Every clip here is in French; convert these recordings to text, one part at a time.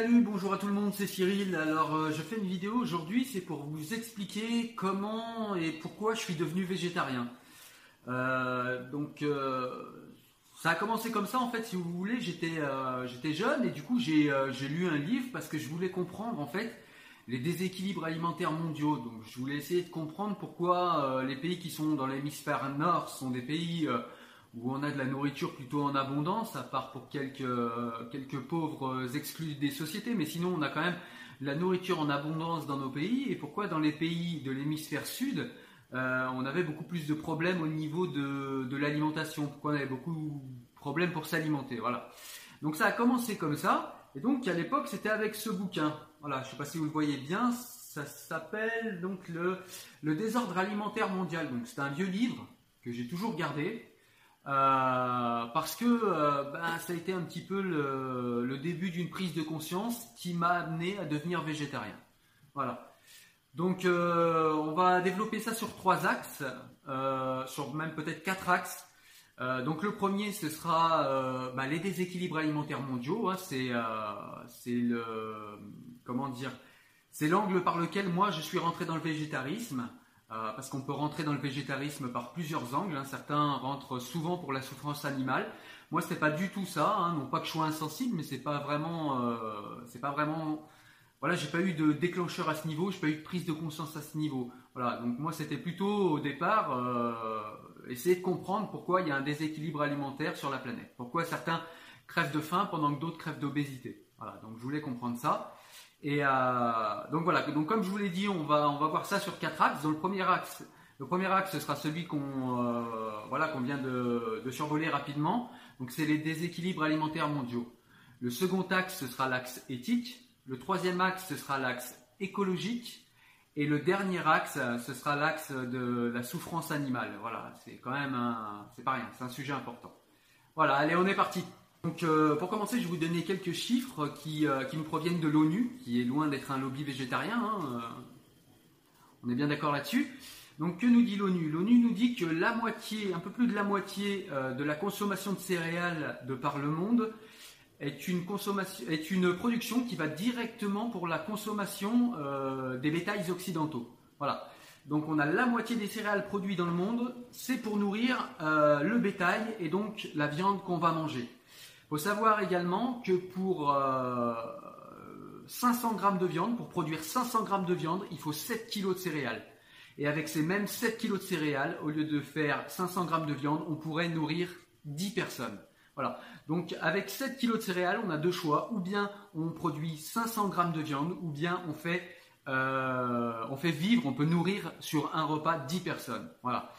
Salut, bonjour à tout le monde, c'est Cyril. Alors, euh, je fais une vidéo aujourd'hui, c'est pour vous expliquer comment et pourquoi je suis devenu végétarien. Euh, donc, euh, ça a commencé comme ça en fait, si vous voulez. J'étais j'étais jeune et du coup, j'ai lu un livre parce que je voulais comprendre en fait les déséquilibres alimentaires mondiaux. Donc, je voulais essayer de comprendre pourquoi les pays qui sont dans l'hémisphère nord sont des pays où on a de la nourriture plutôt en abondance, à part pour quelques, pauvres exclus des sociétés, mais sinon on a quand même de la nourriture en abondance dans nos pays, et pourquoi dans les pays de l'hémisphère sud, euh, on avait beaucoup plus de problèmes au niveau de, de l'alimentation, pourquoi on avait beaucoup de problèmes pour s'alimenter, voilà. Donc ça a commencé comme ça, et donc à l'époque c'était avec ce bouquin, voilà, je ne sais pas si vous le voyez bien, ça s'appelle donc le, le désordre alimentaire mondial, donc c'est un vieux livre que j'ai toujours gardé, euh, parce que euh, ben, ça a été un petit peu le, début d'une prise de conscience qui m'a amené à devenir végétarien. Voilà. Donc euh, on va développer ça sur trois axes, sur même peut-être quatre axes. donc le premier, ce sera ben, les déséquilibres alimentaires mondiaux. Hein. c'est le comment dire, c'est l'angle par lequel moi je suis rentré dans le végétarisme. Euh, parce qu'on peut rentrer dans le végétarisme par plusieurs angles. Hein. Certains rentrent souvent pour la souffrance animale. Moi, c'est pas du tout ça. Hein. Non pas que je sois insensible, mais c'est pas vraiment, euh, c'est pas vraiment. Voilà, j'ai pas eu de déclencheur à ce niveau, j'ai pas eu de prise de conscience à ce niveau. Voilà, donc moi, c'était plutôt au départ euh, essayer de comprendre pourquoi il y a un déséquilibre alimentaire sur la planète. Pourquoi certains crèvent de faim pendant que d'autres crèvent d'obésité. Voilà, donc je voulais comprendre ça. Et euh, donc voilà, donc comme je vous l'ai dit, on va, on va voir ça sur quatre axes. Dans le premier axe, le premier axe, ce sera celui qu'on euh, voilà, qu'on vient de, de, survoler rapidement. Donc c'est les déséquilibres alimentaires mondiaux. Le second axe, ce sera l'axe éthique. Le troisième axe, ce sera l'axe écologique. Et le dernier axe, ce sera l'axe de la souffrance animale. Voilà, c'est quand même un, c'est pas rien, c'est un sujet important. Voilà, allez, on est parti. Donc, euh, pour commencer, je vais vous donner quelques chiffres qui, euh, qui nous proviennent de l'ONU, qui est loin d'être un lobby végétarien. Hein, euh. on est bien d'accord là-dessus. Donc, que nous dit l'ONU? L'ONU nous dit que la moitié, un peu plus de la moitié de la consommation de céréales de par le monde est une, consommation, est une production qui va directement pour la consommation des bétails occidentaux. Voilà. Donc on a la moitié des céréales produites dans le monde, c'est pour nourrir le bétail et donc la viande qu'on va manger. Il faut savoir également que pour 500 euh, grammes de viande, pour produire 500 grammes de viande, il faut 7 kg de céréales. Et avec ces mêmes 7 kg de céréales, au lieu de faire 500 grammes de viande, on pourrait nourrir 10 personnes. Voilà. Donc avec 7 kg de céréales, on a deux choix. Ou bien on produit 500 grammes de viande, ou bien on fait, euh, on fait vivre, on peut nourrir sur un repas 10 personnes. Voilà.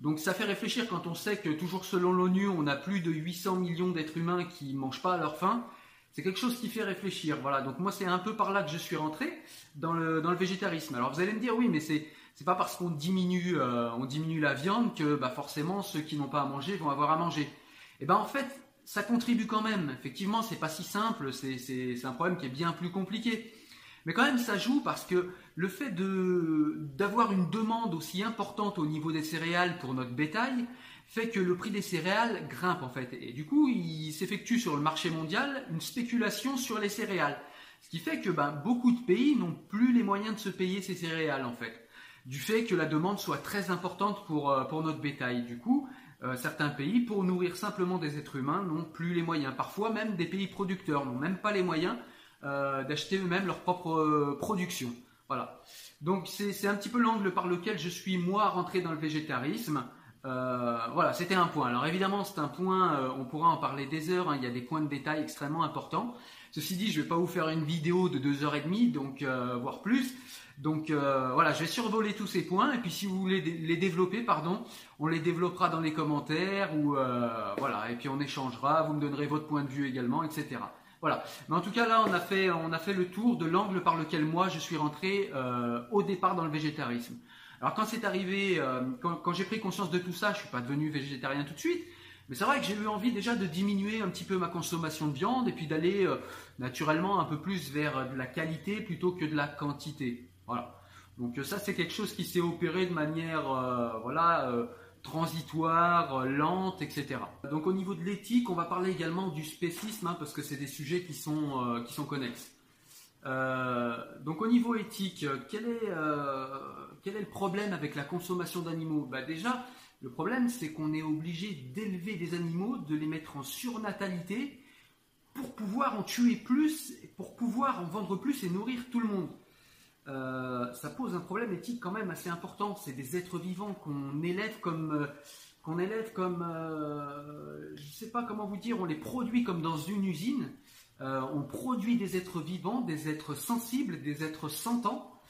Donc ça fait réfléchir quand on sait que toujours selon l'ONU, on a plus de 800 millions d'êtres humains qui ne mangent pas à leur faim. C'est quelque chose qui fait réfléchir. Voilà. Donc moi c'est un peu par là que je suis rentré dans le, végétarisme. Alors vous allez me dire oui, mais c'est c'est pas parce qu'on diminue euh, diminue la viande que bah, forcément ceux qui n'ont pas à manger vont avoir à manger. Et eh ben en fait ça contribue quand même. Effectivement c'est pas si simple. C'est un problème qui est bien plus compliqué. Mais quand même, ça joue parce que le fait d'avoir une demande aussi importante au niveau des céréales pour notre bétail fait que le prix des céréales grimpe en fait. Et du coup, il s'effectue sur le marché mondial une spéculation sur les céréales. Ce qui fait que ben, beaucoup de pays n'ont plus les moyens de se payer ces céréales en fait. Du fait que la demande soit très importante pour, euh, pour notre bétail. Du coup, euh, certains pays, pour nourrir simplement des êtres humains, n'ont plus les moyens. Parfois même des pays producteurs n'ont même pas les moyens d'acheter eux-mêmes leur propre production. Voilà. Donc c'est un petit peu l'angle par lequel je suis moi rentré dans le végétarisme. voilà, c'était un point. Alors évidemment, c'est un point, on pourra en parler des heures, hein. il y a des points de détail extrêmement importants. Ceci dit, je ne vais pas vous faire une vidéo de 2h30, donc, euh, voire plus. Donc euh, voilà, je vais survoler tous ces points et puis si vous voulez les développer, pardon, on les développera dans les commentaires ou euh, voilà, et puis on échangera, vous me donnerez votre point de vue également, etc. Voilà. Mais en tout cas là, on a fait, on a fait le tour de l'angle par lequel moi je suis rentré au départ dans le végétarisme. Alors quand c'est arrivé, quand, quand j'ai pris conscience de tout ça, je suis pas devenu végétarien tout de suite. Mais c'est vrai que j'ai eu envie déjà de diminuer un petit peu ma consommation de viande et puis d'aller euh, naturellement un peu plus vers euh, de la qualité plutôt que de la quantité. Voilà. Donc euh, ça c'est quelque chose qui s'est opéré de manière voilà transitoire, lente, etc. Donc au niveau de l'éthique, on va parler également du spécisme hein, parce que c'est des sujets qui sont qui sont connexes. donc au niveau éthique, quel est quel est le problème avec la consommation d'animaux? Bah, déjà le problème, c'est qu'on est obligé d'élever des animaux, de les mettre en surnatalité pour pouvoir en tuer plus, pour pouvoir en vendre plus et nourrir tout le monde. Euh, ça pose un problème éthique quand même assez important. C'est des êtres vivants qu'on élève comme, euh, qu'on élève comme, euh, je ne sais pas comment vous dire, on les produit comme dans une usine. on produit des êtres vivants, des êtres sensibles, des êtres sentants,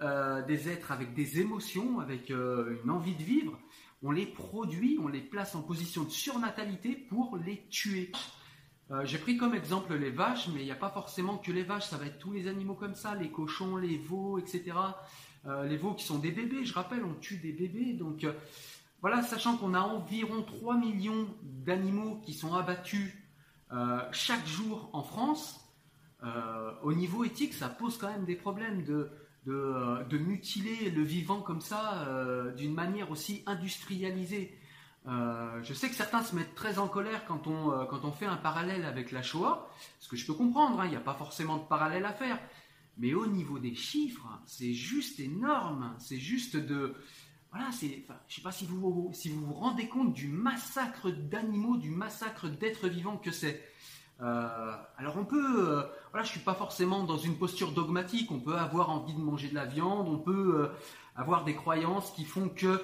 des êtres avec des émotions, avec une envie de vivre on les produit, on les place en position de surnatalité pour les tuer. Euh, j'ai pris comme exemple les vaches, mais il n'y a pas forcément que les vaches, ça va être tous les animaux comme ça, les cochons, les veaux, etc. Euh, les veaux qui sont des bébés, je rappelle, on tue des bébés. Donc euh, voilà, sachant qu'on a environ 3 millions d'animaux qui sont abattus chaque jour en France, au niveau éthique, ça pose quand même des problèmes de de, mutiler le vivant comme ça d'une manière aussi industrialisée. Euh, je sais que certains se mettent très en colère quand on, quand on fait un parallèle avec la Shoah, ce que je peux comprendre, hein, il n'y a pas forcément de parallèle à faire. Mais au niveau des chiffres, c'est juste énorme. C'est juste de. Voilà, je ne sais pas si vous, vous rendez compte du massacre d'animaux, du massacre d'êtres vivants que c'est. Euh, alors on peut, euh, voilà, je suis pas forcément dans une posture dogmatique. On peut avoir envie de manger de la viande, on peut euh, avoir des croyances qui font que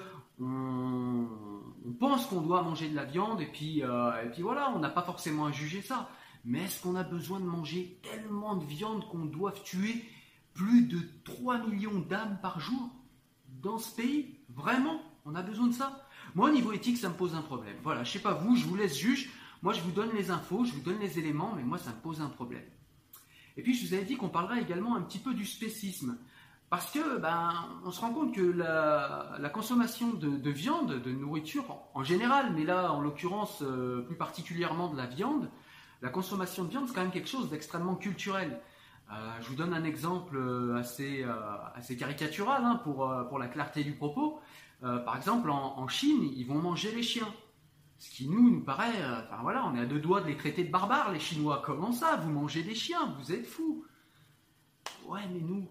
pense qu'on doit manger de la viande et puis et puis voilà, on n'a pas forcément à juger ça. Mais est-ce qu'on a besoin de manger tellement de viande qu'on doit tuer plus de 3 millions d'âmes par jour dans ce pays? Vraiment? On a besoin de ça? Moi, au niveau éthique, ça me pose un problème. Voilà, je sais pas vous, je vous laisse juge. Moi, je vous donne les infos, je vous donne les éléments, mais moi, ça me pose un problème. Et puis, je vous avais dit qu'on parlerait également un petit peu du spécisme. Parce que, ben, on se rend compte que la, consommation de, viande, de nourriture en général, mais là, en l'occurrence, euh, plus particulièrement de la viande, la consommation de viande, c'est quand même quelque chose d'extrêmement culturel. Euh, je vous donne un exemple euh, assez, assez caricatural hein, pour, pour la clarté du propos. par exemple, en Chine, ils vont manger les chiens. Ce qui nous, nous paraît, enfin voilà, on est à deux doigts de les traiter de barbares, les Chinois. Comment ça Vous mangez des chiens, vous êtes fous. Ouais, mais nous,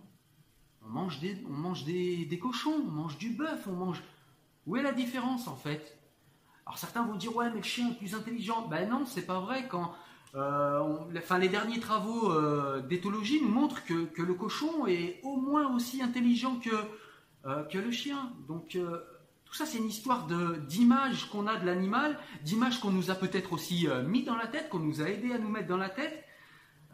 on mange des, on mange des, cochons, on mange du bœuf, on mange. Où est la différence en fait? Alors certains vont dire ouais, mais le chien est plus intelligent. Ben non, c'est pas vrai. Quand, euh, les derniers travaux euh, d'éthologie nous montrent que, que, le cochon est au moins aussi intelligent que, que le chien. Donc tout ça, c'est une histoire d'image qu'on a de l'animal, d'image qu'on nous a peut-être aussi euh, mis dans la tête, qu'on nous a aidé à nous mettre dans la tête.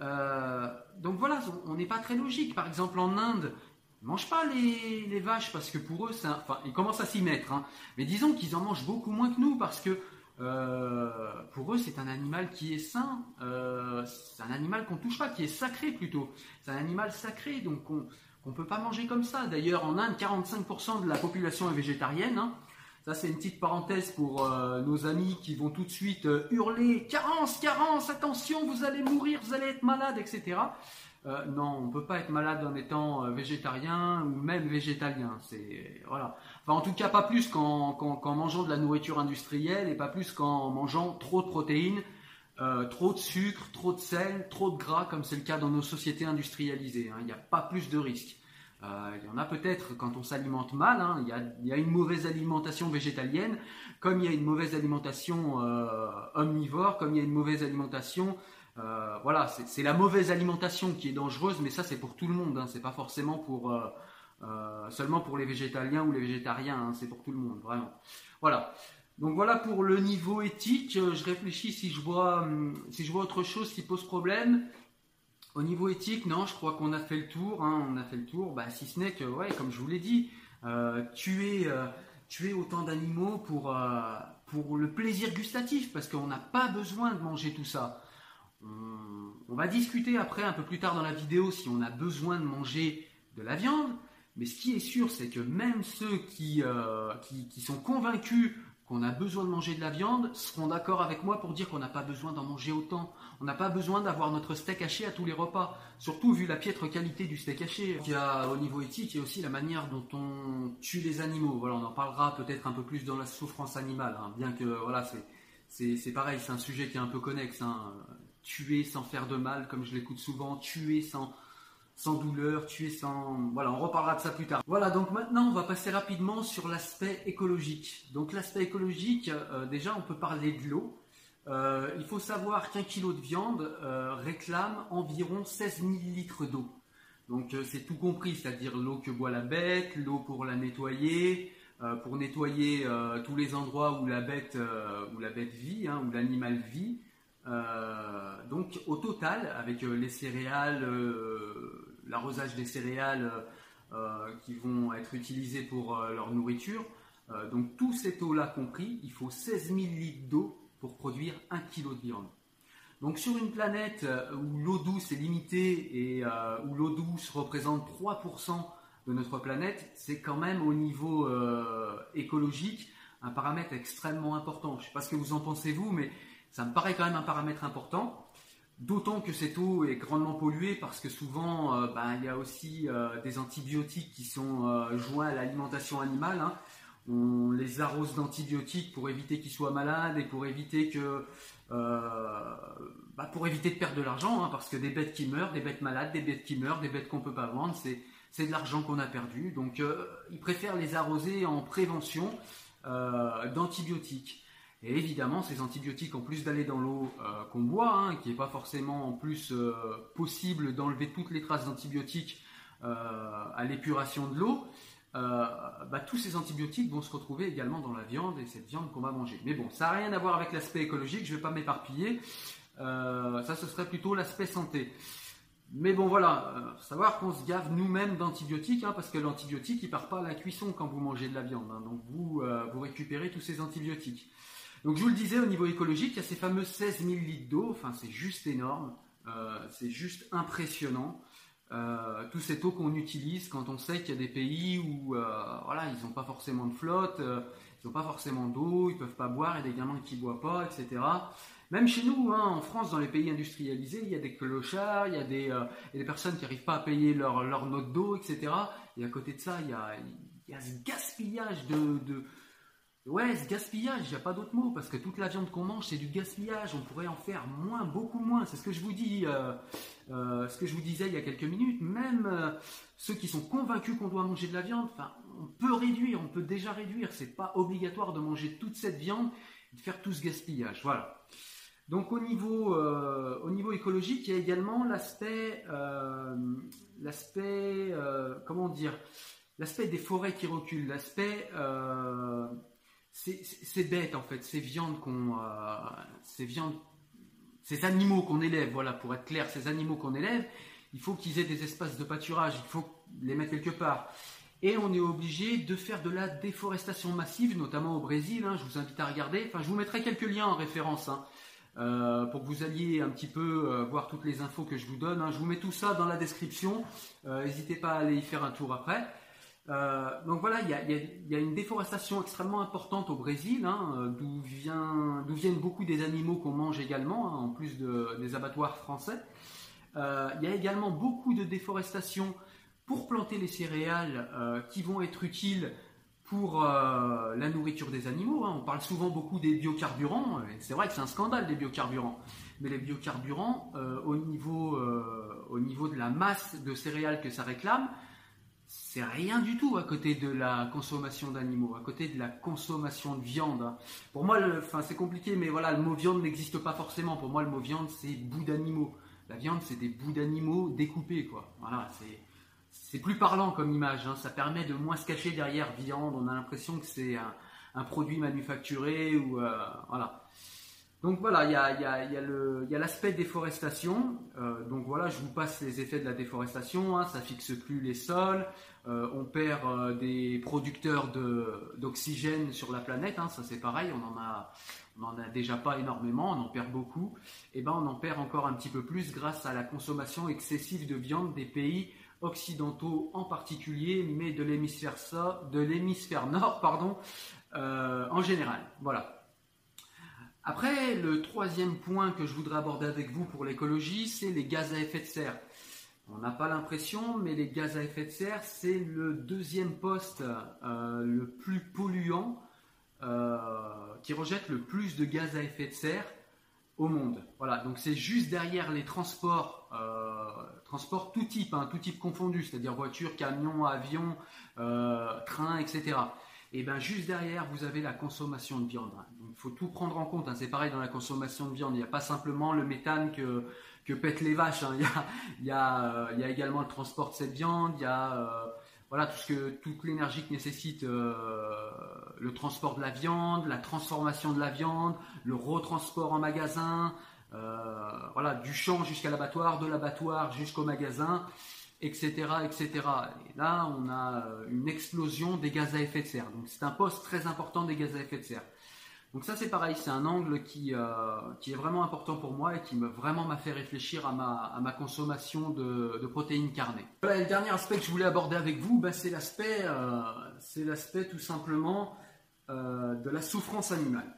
Euh, donc voilà, on n'est pas très logique. Par exemple, en Inde, ils ne mangent pas les, vaches parce que pour eux, enfin, ils commencent à s'y mettre. Hein. Mais disons qu'ils en mangent beaucoup moins que nous parce que euh, pour eux, c'est un animal qui est sain. c'est un animal qu'on touche pas, qui est sacré plutôt. C'est un animal sacré, donc on, ne peut pas manger comme ça. D'ailleurs, en Inde, 45% de la population est végétarienne. Hein. Ça, c'est une petite parenthèse pour euh, nos amis qui vont tout de suite euh, hurler Carence, carence, attention, vous allez mourir, vous allez être malade, etc. Euh, non, on peut pas être malade en étant euh, végétarien ou même végétalien. C'est voilà. En tout cas, pas plus qu'en, mangeant de la nourriture industrielle et pas plus qu'en mangeant trop de protéines, euh, trop de sucre, trop de sel, trop de gras, comme c'est le cas dans nos sociétés industrialisées. Hein. Il n'y a pas plus de risques. il y en a peut-être quand on s'alimente mal. Hein. y il, y a, une mauvaise alimentation végétalienne, comme il y a une mauvaise alimentation omnivore, comme il y a une mauvaise alimentation euh, voilà, c'est la mauvaise alimentation qui est dangereuse, mais ça c'est pour tout le monde, hein. c'est pas forcément pour euh, euh, seulement pour les végétaliens ou les végétariens, hein. c'est pour tout le monde, vraiment. Voilà. Donc voilà pour le niveau éthique. Je réfléchis si je vois hum, si je vois autre chose qui pose problème. Au niveau éthique, non, je crois qu'on a fait le tour. Hein. on a fait le tour. Bah, si ce n'est que, ouais, comme je vous l'ai dit, tuer tuer autant d'animaux pour pour le plaisir gustatif, parce qu'on n'a pas besoin de manger tout ça. On, va discuter après, un peu plus tard dans la vidéo, si on a besoin de manger de la viande. Mais ce qui est sûr, c'est que même ceux qui, euh, qui, sont convaincus qu'on a besoin de manger de la viande seront d'accord avec moi pour dire qu'on n'a pas besoin d'en manger autant. On n'a pas besoin d'avoir notre steak haché à tous les repas, surtout vu la piètre qualité du steak haché. Il y a, au niveau éthique, il y a aussi la manière dont on tue les animaux. Voilà, on en parlera peut-être un peu plus dans la souffrance animale, hein. bien que voilà, c'est pareil, c'est un sujet qui est un peu connexe. Hein tuer sans faire de mal, comme je l'écoute souvent, tuer sans, sans douleur, tuer sans... Voilà, on reparlera de ça plus tard. Voilà, donc maintenant on va passer rapidement sur l'aspect écologique. Donc l'aspect écologique, euh, déjà on peut parler de l'eau. Euh, il faut savoir qu'un kilo de viande euh, réclame environ 16 000 litres d'eau. Donc c'est tout compris, c'est-à-dire l'eau que boit la bête, l'eau pour la nettoyer, pour nettoyer tous les endroits où la bête, où la bête vit, hein, où l'animal vit, donc au total, avec euh, les céréales, euh, l'arrosage des céréales qui vont être utilisées pour leur nourriture, donc tout cette eau-là compris, il faut 16 000 litres d'eau pour produire 1 kg de viande. Donc sur une planète où l'eau douce est limitée et où l'eau douce représente 3% de notre planète, c'est quand même au niveau écologique un paramètre extrêmement important. Je ne sais pas ce que vous en pensez vous, mais ça me paraît quand même un paramètre important. D'autant que cette eau est grandement polluée parce que souvent, euh, ben, il y a aussi euh, des antibiotiques qui sont euh, joints à l'alimentation animale. Hein. On les arrose d'antibiotiques pour éviter qu'ils soient malades et pour éviter que, bah, pour éviter de perdre de l'argent, hein, parce que des bêtes qui meurent, des bêtes malades, des bêtes qui meurent, des bêtes qu'on peut pas vendre, c'est de l'argent qu'on a perdu. Donc, ils préfèrent les arroser en prévention d'antibiotiques. Et évidemment, ces antibiotiques, en plus d'aller dans l'eau euh, qu'on boit, hein, qui n'est pas forcément en plus euh, possible d'enlever toutes les traces d'antibiotiques euh, à l'épuration de l'eau, bah, tous ces antibiotiques vont se retrouver également dans la viande et cette viande qu'on va manger. Mais bon, ça n'a rien à voir avec l'aspect écologique, je ne vais pas m'éparpiller. ça, ce serait plutôt l'aspect santé. Mais bon, voilà, savoir qu'on se gave nous-mêmes d'antibiotiques, hein, parce que l'antibiotique, il part pas à la cuisson quand vous mangez de la viande. Hein. donc vous récupérez tous ces antibiotiques. Donc je vous le disais, au niveau écologique, il y a ces fameux 16 000 litres d'eau, enfin c'est juste énorme, euh, c'est juste impressionnant. Euh, tout cette eau qu'on utilise quand on sait qu'il y a des pays où euh, voilà, ils n'ont pas forcément de flotte, ils n'ont pas forcément d'eau, ils peuvent pas boire, il y a des gamins qui ne boivent pas, etc. Même chez nous, hein, en France, dans les pays industrialisés, il y a des clochards, il y a des, des personnes qui n'arrivent pas à payer leur, leur note d'eau, etc. Et à côté de ça, il y a, il y a ce gaspillage de, de Ouais, ce gaspillage, il n'y a pas d'autre mot, parce que toute la viande qu'on mange, c'est du gaspillage. On pourrait en faire moins, beaucoup moins. C'est ce que je vous dis, euh, euh, ce que je vous disais il y a quelques minutes. Même euh, ceux qui sont convaincus qu'on doit manger de la viande, enfin, on peut réduire, on peut déjà réduire. C'est pas obligatoire de manger toute cette viande et de faire tout ce gaspillage. Voilà. Donc au niveau, au niveau écologique, il y a également l'aspect, l'aspect, comment dire, l'aspect des forêts qui reculent, l'aspect c'est bête en fait, ces viandes qu'on, euh, ces viandes, ces animaux qu'on élève, voilà, pour être clair, ces animaux qu'on élève, il faut qu'ils aient des espaces de pâturage, il faut les mettre quelque part. Et on est obligé de faire de la déforestation massive, notamment au Brésil. Hein, je vous invite à regarder. Enfin, je vous mettrai quelques liens en référence hein, euh, pour que vous alliez un petit peu euh, voir toutes les infos que je vous donne. Hein. Je vous mets tout ça dans la description. N'hésitez pas à aller y faire un tour après. Euh, donc voilà, il y, a, une déforestation extrêmement importante au Brésil, hein, d'où, viennent beaucoup des animaux qu'on mange également, hein, en plus des abattoirs français. Euh, il y a également beaucoup de déforestation pour planter les céréales euh, qui vont être utiles pour la nourriture des animaux. hein. On parle souvent beaucoup des biocarburants. C'est vrai que c'est un scandale les biocarburants. Mais les biocarburants, au niveau de la masse de céréales que ça réclame, c'est rien du tout à côté de la consommation d'animaux, à côté de la consommation de viande. hein. Pour moi, c'est compliqué, mais voilà, le mot viande n'existe pas forcément. Pour moi, le mot viande, c'est bout d'animaux. La viande, c'est des bouts d'animaux découpés, quoi. Voilà, c'est plus parlant comme image. hein. Ça permet de moins se cacher derrière viande. On a l'impression que c'est un, un produit manufacturé ou euh, voilà. Donc voilà, il y a, l'aspect déforestation. Euh, donc voilà, je vous passe les effets de la déforestation. hein. Ça fixe plus les sols. Euh, on perd euh, des producteurs d'oxygène sur la planète. hein. Ça c'est pareil, on en a, on en a déjà pas énormément, on en perd beaucoup. Et ben on en perd encore un petit peu plus grâce à la consommation excessive de viande des pays occidentaux en particulier, mais de l'hémisphère de l'hémisphère nord, pardon, euh, en général. Voilà. Après, le troisième point que je voudrais aborder avec vous pour l'écologie, c'est les gaz à effet de serre. On n'a pas l'impression, mais les gaz à effet de serre, c'est le deuxième poste euh, le plus polluant, euh, qui rejette le plus de gaz à effet de serre au monde. Voilà, donc c'est juste derrière les transports, euh, transports tout type, hein, tout type confondu, c'est-à-dire voiture, camion, avion, train, etc. Et bien juste derrière, vous avez la consommation de viande. Il faut tout prendre en compte. hein. C'est pareil dans la consommation de viande. Il n'y a pas simplement le méthane que, pètent les vaches. hein. Euh, il y a également le transport de cette viande. Il y a euh, voilà tout ce que toute l'énergie que nécessite euh, le transport de la viande, la transformation de la viande, le retransport en magasin, voilà du champ jusqu'à l'abattoir, de l'abattoir jusqu'au magasin, etc., etc. Et là, on a euh, une explosion des gaz à effet de serre. Donc c'est un poste très important des gaz à effet de serre. Donc ça c'est pareil, c'est un angle qui, euh, qui est vraiment important pour moi et qui me, vraiment m'a fait réfléchir à ma, à ma consommation de, de protéines carnées. Voilà, le dernier aspect que je voulais aborder avec vous, ben, c'est l'aspect euh, c'est l'aspect tout simplement de la souffrance animale.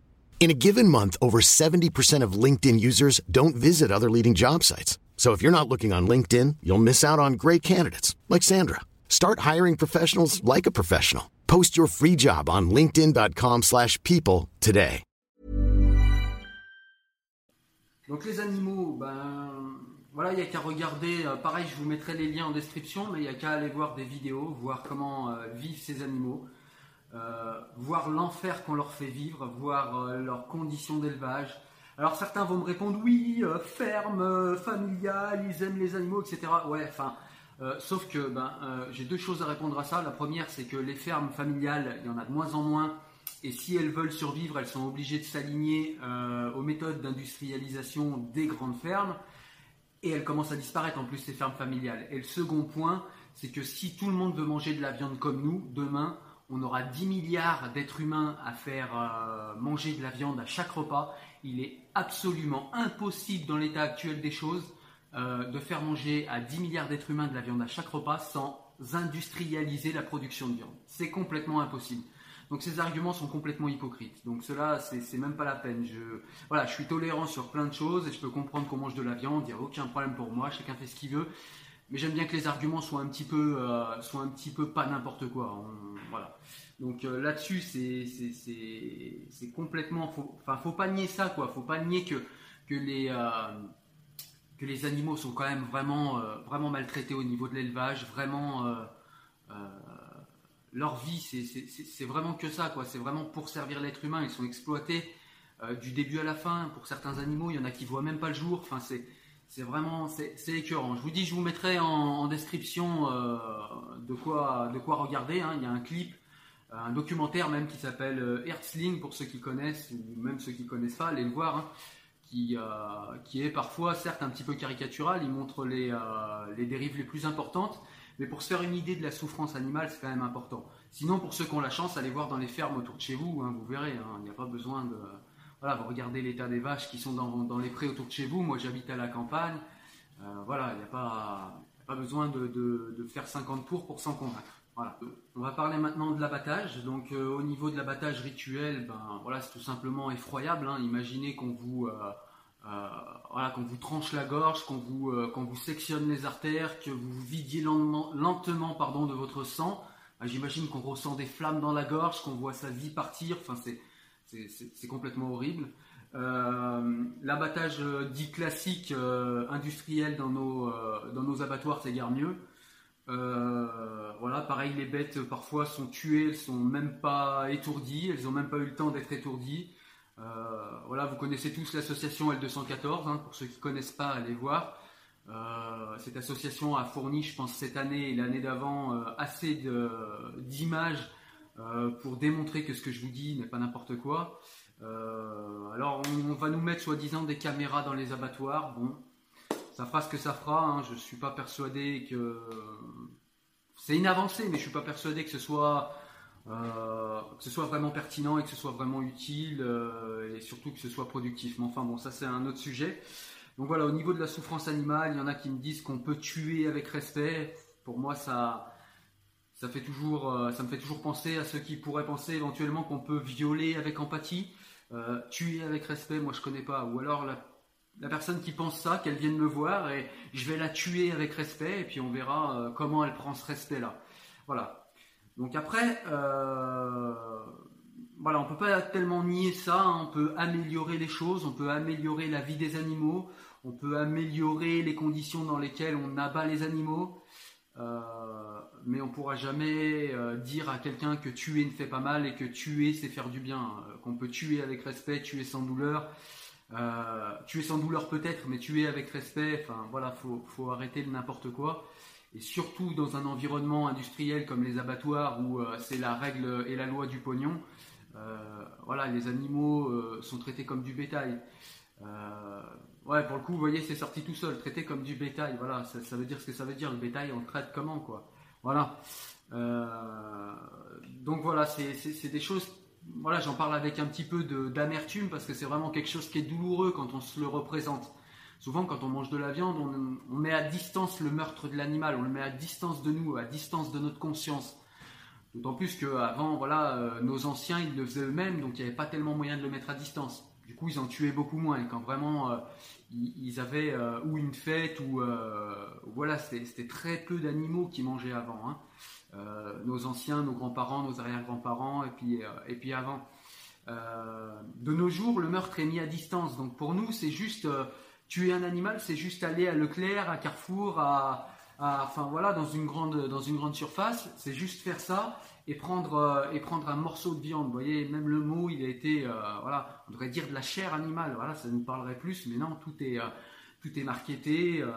In a given month, over 70% of LinkedIn users don't visit other leading job sites. So if you're not looking on LinkedIn, you'll miss out on great candidates like Sandra. Start hiring professionals like a professional. Post your free job on linkedin.com/people today. Donc les animaux, ben voilà, il n'y a qu'à regarder, euh, pareil je vous mettrai les liens en description, mais il n'y a qu'à aller voir des vidéos, voir comment euh, vivent ces animaux, euh, voir l'enfer qu'on leur fait vivre, voir euh, leurs conditions d'élevage. Alors certains vont me répondre oui, euh, ferme, euh, familiale, ils aiment les animaux, etc. Ouais, enfin, sauf que ben, j'ai deux choses à répondre à ça. La première, c'est que les fermes familiales, il y en a de moins en moins. Et si elles veulent survivre, elles sont obligées de s'aligner aux méthodes d'industrialisation des grandes fermes. Et elles commencent à disparaître en plus ces fermes familiales. Et le second point, c'est que si tout le monde veut manger de la viande comme nous, demain, on aura 10 milliards d'êtres humains à faire euh, manger de la viande à chaque repas. Il est absolument impossible dans l'état actuel des choses euh, de faire manger à 10 milliards d'êtres humains de la viande à chaque repas sans industrialiser la production de viande. C'est complètement impossible. Donc ces arguments sont complètement hypocrites. Donc cela, c'est même pas la peine. Je, je suis tolérant sur plein de choses et je peux comprendre qu'on mange de la viande. Il n'y a aucun problème pour moi. Chacun fait ce qu'il veut. Mais j'aime bien que les arguments soient un petit peu, euh, soient un petit peu pas n'importe quoi. Voilà. Donc euh, là-dessus, c'est complètement, faut, enfin, faut pas nier ça, quoi. Faut pas nier que que les euh, que les animaux sont quand même vraiment vraiment maltraités au niveau de l'élevage, vraiment. leur vie, c'est vraiment que ça, quoi. C'est vraiment pour servir l'être humain. Ils sont exploités du début à la fin. Pour certains animaux, il y en a qui voient même pas le jour. Enfin, c'est c'est vraiment c'est écœurant. Je vous dis, je vous mettrai en, description de quoi de quoi regarder. Hein. Il y a un clip, un documentaire même qui s'appelle Herzling pour ceux qui connaissent ou même ceux qui connaissent pas, allez le voir. Hein qui, euh, qui est parfois certes un petit peu caricatural, il montre les, euh, les dérives les plus importantes, mais pour se faire une idée de la souffrance animale, c'est quand même important. Sinon, pour ceux qui ont la chance, allez voir dans les fermes autour de chez vous, hein, vous verrez, il n'y a pas besoin de... Voilà, vous regardez l'état des vaches qui sont dans, dans, les prés autour de chez vous, moi j'habite à la campagne, euh, voilà, il n'y a, pas, pas besoin de, de, faire 50 tours pour s'en convaincre. Voilà. On va parler maintenant de l'abattage. Donc euh, au niveau de l'abattage rituel, ben voilà, c'est tout simplement effroyable. Hein. Imaginez qu'on vous euh, voilà, qu'on vous tranche la gorge, qu'on vous qu'on vous sectionne les artères, que vous vidiez lentement, lentement pardon de votre sang. Ben, j'imagine qu'on ressent des flammes dans la gorge, qu'on voit sa vie partir. Enfin c'est c'est complètement horrible. L'abattage dit classique industriel dans nos abattoirs, c'est guère mieux. Euh, voilà, pareil, les bêtes parfois sont tuées, elles sont même pas étourdies, elles ont même pas eu le temps d'être étourdies. Euh, voilà, vous connaissez tous l'association L214, hein, pour ceux qui connaissent pas, allez voir. Euh, cette association a fourni, je pense, cette année et l'année d'avant, assez d'images pour démontrer que ce que je vous dis n'est pas n'importe quoi. alors, on, va nous mettre soi-disant des caméras dans les abattoirs. Bon, ça fera ce que ça fera. Hein. Je ne suis pas persuadé que c'est une avancée, mais je suis pas persuadé que ce soit euh, que ce soit vraiment pertinent et que ce soit vraiment utile euh, et surtout que ce soit productif. Mais enfin bon, ça c'est un autre sujet. Donc voilà, au niveau de la souffrance animale, il y en a qui me disent qu'on peut tuer avec respect. Pour moi, ça euh, ça me fait toujours penser à ceux qui pourraient penser éventuellement qu'on peut violer avec empathie. tuer avec respect, moi je connais pas. Ou alors la la personne qui pense ça, qu'elle vienne me voir et je vais la tuer avec respect et puis on verra euh, comment elle prend ce respect-là. Voilà. Donc après, euh, voilà, on peut pas tellement nier ça. Hein. On peut améliorer les choses, on peut améliorer la vie des animaux, on peut améliorer les conditions dans lesquelles on abat les animaux. Euh, mais on pourra jamais euh, dire à quelqu'un que tuer ne fait pas mal et que tuer c'est faire du bien. Qu'on peut tuer avec respect, tuer sans douleur. Euh, tuer sans douleur peut-être, mais tuer avec respect. Enfin voilà, faut, arrêter le n'importe quoi. Et surtout dans un environnement industriel comme les abattoirs où euh, c'est la règle et la loi du pognon. Euh, voilà, les animaux sont traités comme du bétail. Ouais, pour le coup, vous voyez, c'est sorti tout seul, traité comme du bétail. Voilà, ça, veut dire ce que ça veut dire. Le bétail, on le traite comment, quoi. Voilà. donc voilà, c'est des choses voilà, j'en parle avec un petit peu d'amertume parce que c'est vraiment quelque chose qui est douloureux quand on se le représente. Souvent, quand on mange de la viande, on, met à distance le meurtre de l'animal, on le met à distance de nous, à distance de notre conscience. D'autant plus qu'avant, voilà, euh, nos anciens, ils le faisaient eux-mêmes, donc il n'y avait pas tellement moyen de le mettre à distance. Du coup, ils en tuaient beaucoup moins. Quand vraiment euh, ils, avaient euh, ou une fête ou voilà, c'était très peu d'animaux qui mangeaient avant. Hein. Euh, nos anciens, nos grands-parents, nos arrière-grands-parents, et puis, euh, et puis avant. Euh, de nos jours, le meurtre est mis à distance. Donc pour nous, c'est juste tuer un animal, c'est juste aller à Leclerc, à Carrefour, à, enfin voilà, dans une grande, dans une grande surface. C'est juste faire ça et prendre, et prendre un morceau de viande. Vous voyez, même le mot, il a été, voilà, on devrait dire de la chair animale. Voilà, ça nous parlerait plus, mais non, tout est, tout est marketé. Euh,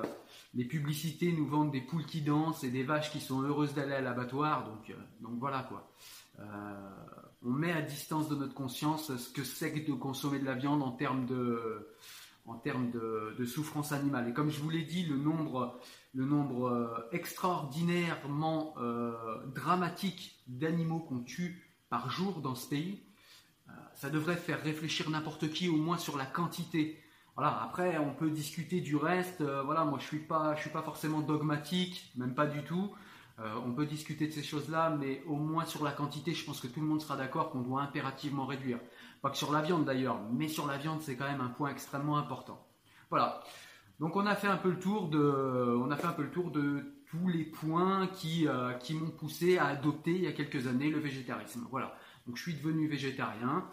les publicités nous vendent des poules qui dansent et des vaches qui sont heureuses d'aller à l'abattoir. Donc, euh, donc voilà quoi. Euh, on met à distance de notre conscience ce que c'est que de consommer de la viande en termes de, en termes de, souffrance animale. Et comme je vous l'ai dit, le nombre, le nombre extraordinairement dramatique d'animaux qu'on tue par jour dans ce pays, ça devrait faire réfléchir n'importe qui au moins sur la quantité voilà, après on peut discuter du reste. Euh, voilà, moi je suis suis pas forcément dogmatique, même pas du tout. Euh, on peut discuter de ces choses-là, mais au moins sur la quantité, je pense que tout le monde sera d'accord qu'on doit impérativement réduire. Pas que sur la viande d'ailleurs, mais sur la viande c'est quand même un point extrêmement important. Voilà. Donc on a fait un peu le tour de, tous les points qui, euh, qui m'ont poussé à adopter il y a quelques années le végétarisme. Voilà. Donc je suis devenu végétarien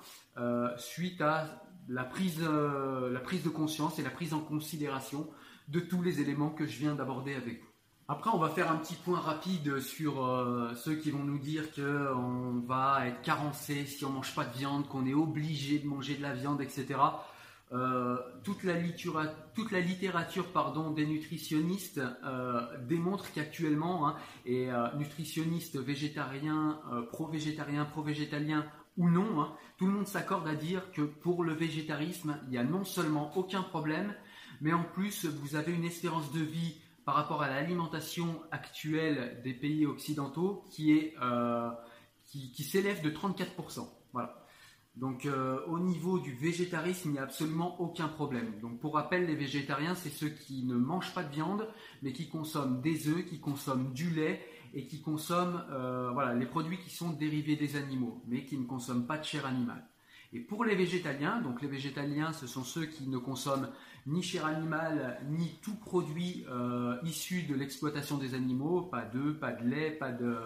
suite à la prise, euh, la prise de conscience et la prise en considération de tous les éléments que je viens d'aborder avec vous. Après, on va faire un petit point rapide sur euh, ceux qui vont nous dire qu'on va être carencé si on ne mange pas de viande, qu'on est obligé de manger de la viande, etc. Euh, toute, la littérature pardon, des nutritionnistes euh, démontre qu'actuellement, hein, et nutritionnistes végétariens, pro-végétariens, pro-végétaliens ou non, hein, tout le monde s'accorde à dire que pour le végétarisme, il n'y a non seulement aucun problème, mais en plus, vous avez une espérance de vie par rapport à l'alimentation actuelle des pays occidentaux qui est euh, qui, s'élève de 34%. Voilà. Donc euh, au niveau du végétarisme, il n'y a absolument aucun problème. Donc pour rappel, les végétariens, c'est ceux qui ne mangent pas de viande, mais qui consomment des œufs, qui consomment du lait et qui consomment euh, voilà, les produits qui sont dérivés des animaux, mais qui ne consomment pas de chair animale. Et pour les végétaliens, donc les végétaliens, ce sont ceux qui ne consomment ni chair animale, ni tout produit euh, issu de l'exploitation des animaux, pas d'œufs, pas de lait, pas de,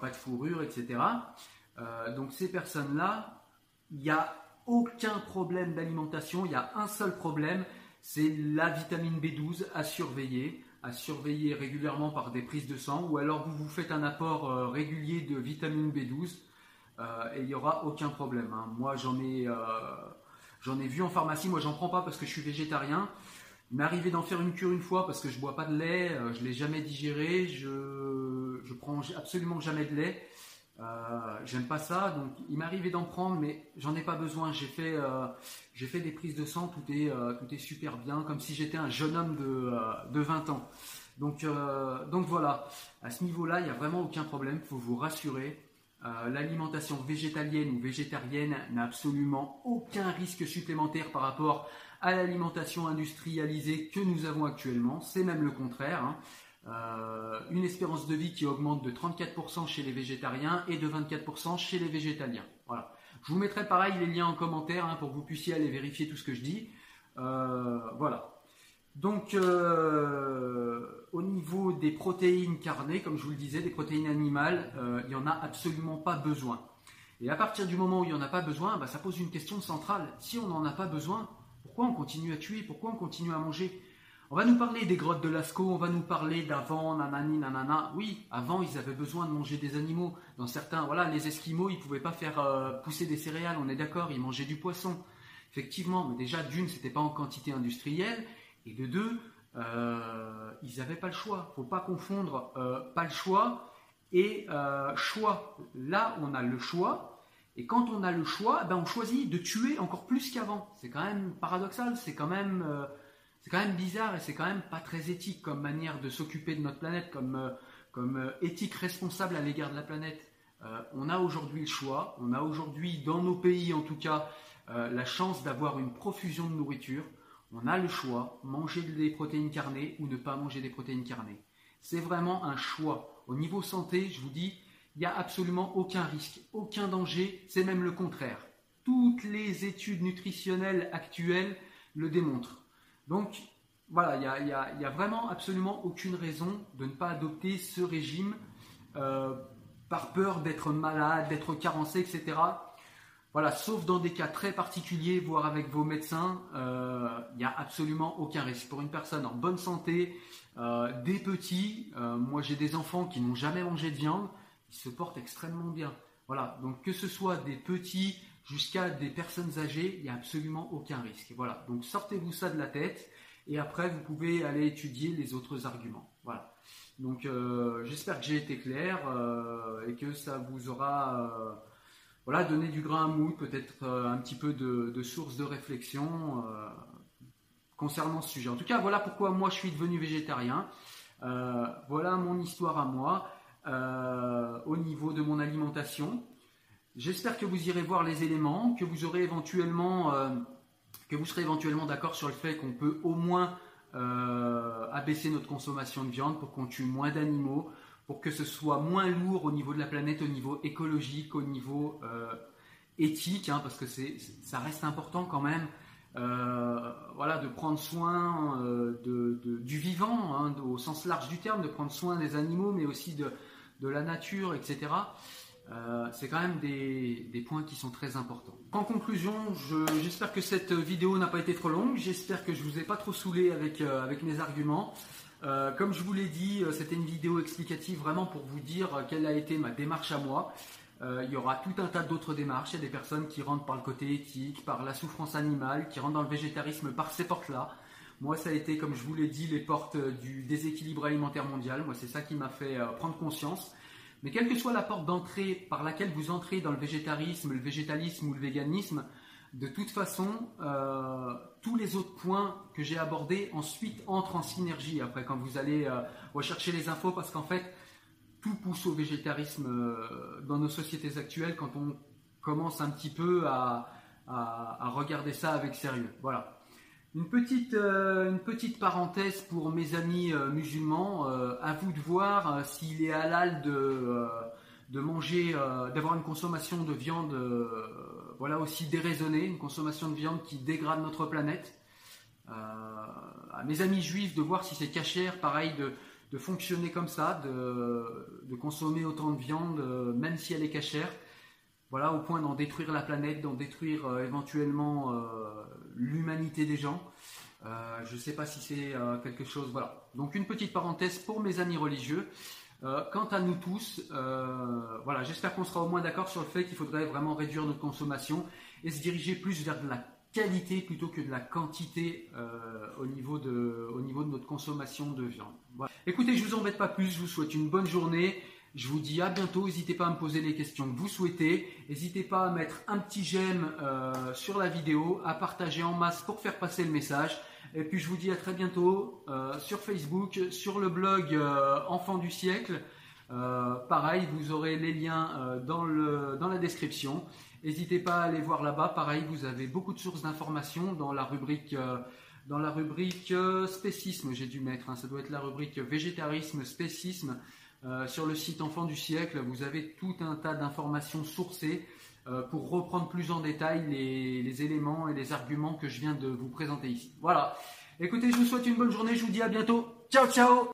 pas de fourrure, etc. Donc ces personnes-là, il n'y a aucun problème d'alimentation, il y a un seul problème, c'est la vitamine B12 à surveiller, à surveiller régulièrement par des prises de sang, ou alors vous vous faites un apport régulier de vitamine B12 et il n'y aura aucun problème. Hein. Moi j'en ai J'en ai vu en pharmacie, moi j'en prends pas parce que je suis végétarien. Il m'est arrivé d'en faire une cure une fois parce que je bois pas de lait, euh, je l'ai jamais digéré, je je prends absolument jamais de lait. Euh, j'aime pas ça, donc il arrivé d'en prendre, mais j'en ai pas besoin. J'ai fait, euh, fait des prises de sang, tout est, tout est super bien, comme si j'étais un jeune homme de, de 20 ans. Donc, donc voilà, à ce niveau-là, il n'y a vraiment aucun problème, il faut vous rassurer. Euh, l'alimentation végétalienne ou végétarienne n'a absolument aucun risque supplémentaire par rapport à l'alimentation industrialisée que nous avons actuellement. C'est même le contraire. Hein. Euh, une espérance de vie qui augmente de 34% chez les végétariens et de 24% chez les végétaliens. Voilà. Je vous mettrai pareil les liens en commentaire hein, pour que vous puissiez aller vérifier tout ce que je dis. Euh, voilà. Donc, euh, au niveau des protéines carnées, comme je vous le disais, des protéines animales, il n'y en a absolument pas besoin. Et à partir du moment où il n'y en a pas besoin, bah, ça pose une question centrale. Si on n'en a pas besoin, pourquoi on continue à tuer? Pourquoi on continue à manger? On va nous parler des grottes de Lascaux, on va nous parler d'avant, nanani, nanana. Oui, avant, ils avaient besoin de manger des animaux. Dans certains, voilà, les Esquimaux, ils ne pouvaient pas faire euh, pousser des céréales, on est d'accord, ils mangeaient du poisson. Effectivement, mais déjà, d'une, c'était pas en quantité industrielle. Et de deux, euh, ils n'avaient pas le choix. Faut pas confondre euh, pas le choix et choix. Là, on a le choix. Et quand on a le choix, ben, on choisit de tuer encore plus qu'avant. C'est quand même paradoxal, c'est quand même, c'est quand même bizarre et c'est quand même pas très éthique comme manière de s'occuper de notre planète, comme, comme éthique responsable à l'égard de la planète. on a aujourd'hui le choix, on a aujourd'hui dans nos pays en tout cas la chance d'avoir une profusion de nourriture on a le choix, manger des protéines carnées ou ne pas manger des protéines carnées. C'est vraiment un choix. Au niveau santé, je vous dis, il n'y a absolument aucun risque, aucun danger, c'est même le contraire. Toutes les études nutritionnelles actuelles le démontrent. Donc, voilà, il n'y a, vraiment absolument aucune raison de ne pas adopter ce régime euh, par peur d'être malade, d'être carencé, etc. Voilà, sauf dans des cas très particuliers, voire avec vos médecins, il euh, n'y a absolument aucun risque. Pour une personne en bonne santé, euh, des petits, moi j'ai des enfants qui n'ont jamais mangé de viande, ils se portent extrêmement bien. Voilà, donc que ce soit des petits jusqu'à des personnes âgées, il n'y a absolument aucun risque. Voilà, donc sortez-vous ça de la tête et après vous pouvez aller étudier les autres arguments. Voilà. Donc j'espère que j'ai été clair et que ça vous aura voilà, donner du grain à moudre, peut-être euh, un petit peu de, source de réflexion euh, concernant ce sujet. En tout cas, voilà pourquoi moi je suis devenu végétarien. Euh, voilà mon histoire à moi au niveau de mon alimentation. J'espère que vous irez voir les éléments, que vous aurez éventuellement, que vous serez éventuellement d'accord sur le fait qu'on peut au moins abaisser notre consommation de viande pour qu'on tue moins d'animaux, pour que ce soit moins lourd au niveau de la planète, au niveau écologique, au niveau euh, éthique, hein, parce que c'est, ça reste important quand même. Euh, voilà, de prendre soin euh, de, du vivant, hein, au sens large du terme, de prendre soin des animaux, mais aussi de, de la nature, etc. c'est quand même des, points qui sont très importants. En conclusion, j'espère que cette vidéo n'a pas été trop longue, j'espère que je vous ai pas trop saoulé avec, avec mes arguments. Euh, comme je vous l'ai dit, c'était une vidéo explicative vraiment pour vous dire quelle a été ma démarche à moi. il y aura tout un tas d'autres démarches. Il y a des personnes qui rentrent par le côté éthique, par la souffrance animale, qui rentrent dans le végétarisme par ces portes-là. Moi, ça a été, comme je vous l'ai dit, les portes du déséquilibre alimentaire mondial. Moi, c'est ça qui m'a fait prendre conscience. Mais quelle que soit la porte d'entrée par laquelle vous entrez dans le végétarisme, le végétalisme ou le véganisme, de toute façon, euh, tous les autres points que j'ai abordés ensuite entrent en synergie après quand vous allez euh, rechercher les infos parce qu'en fait, tout pousse au végétarisme euh, dans nos sociétés actuelles quand on commence un petit peu à, à regarder ça avec sérieux. Voilà. Une petite, euh, une petite parenthèse pour mes amis euh, musulmans. Euh, à vous de voir s'il est halal de, de manger, d'avoir une consommation de viande voilà, aussi déraisonnée, une consommation de viande qui dégrade notre planète. à mes amis juifs de voir si c'est cachère, pareil, de, de, fonctionner comme ça, de, de, consommer autant de viande, même si elle est cachère. Voilà, au point d'en détruire la planète, d'en détruire éventuellement l'humanité des gens. Euh, je ne sais pas si c'est euh, quelque chose. Voilà. Donc une petite parenthèse pour mes amis religieux. Euh, quant à nous tous, voilà, j'espère qu'on sera au moins d'accord sur le fait qu'il faudrait vraiment réduire notre consommation et se diriger plus vers de la qualité plutôt que de la quantité au, niveau de, au niveau de notre consommation de viande. Voilà. Écoutez, je vous embête pas plus, je vous souhaite une bonne journée. Je vous dis à bientôt. N'hésitez pas à me poser les questions que vous souhaitez. N'hésitez pas à mettre un petit j'aime euh, sur la vidéo, à partager en masse pour faire passer le message. Et puis je vous dis à très bientôt euh, sur Facebook, sur le blog euh, Enfant du siècle. pareil, vous aurez les liens dans, le, dans la description. N'hésitez pas à aller voir là-bas. Pareil, vous avez beaucoup de sources d'informations dans la rubrique dans la rubrique spécisme, j'ai dû mettre, hein. ça doit être la rubrique végétarisme, spécisme. Euh, sur le site Enfant du siècle, vous avez tout un tas d'informations sourcées euh, pour reprendre plus en détail les, les, éléments et les arguments que je viens de vous présenter ici. Voilà. Écoutez, je vous souhaite une bonne journée, je vous dis à bientôt. Ciao, ciao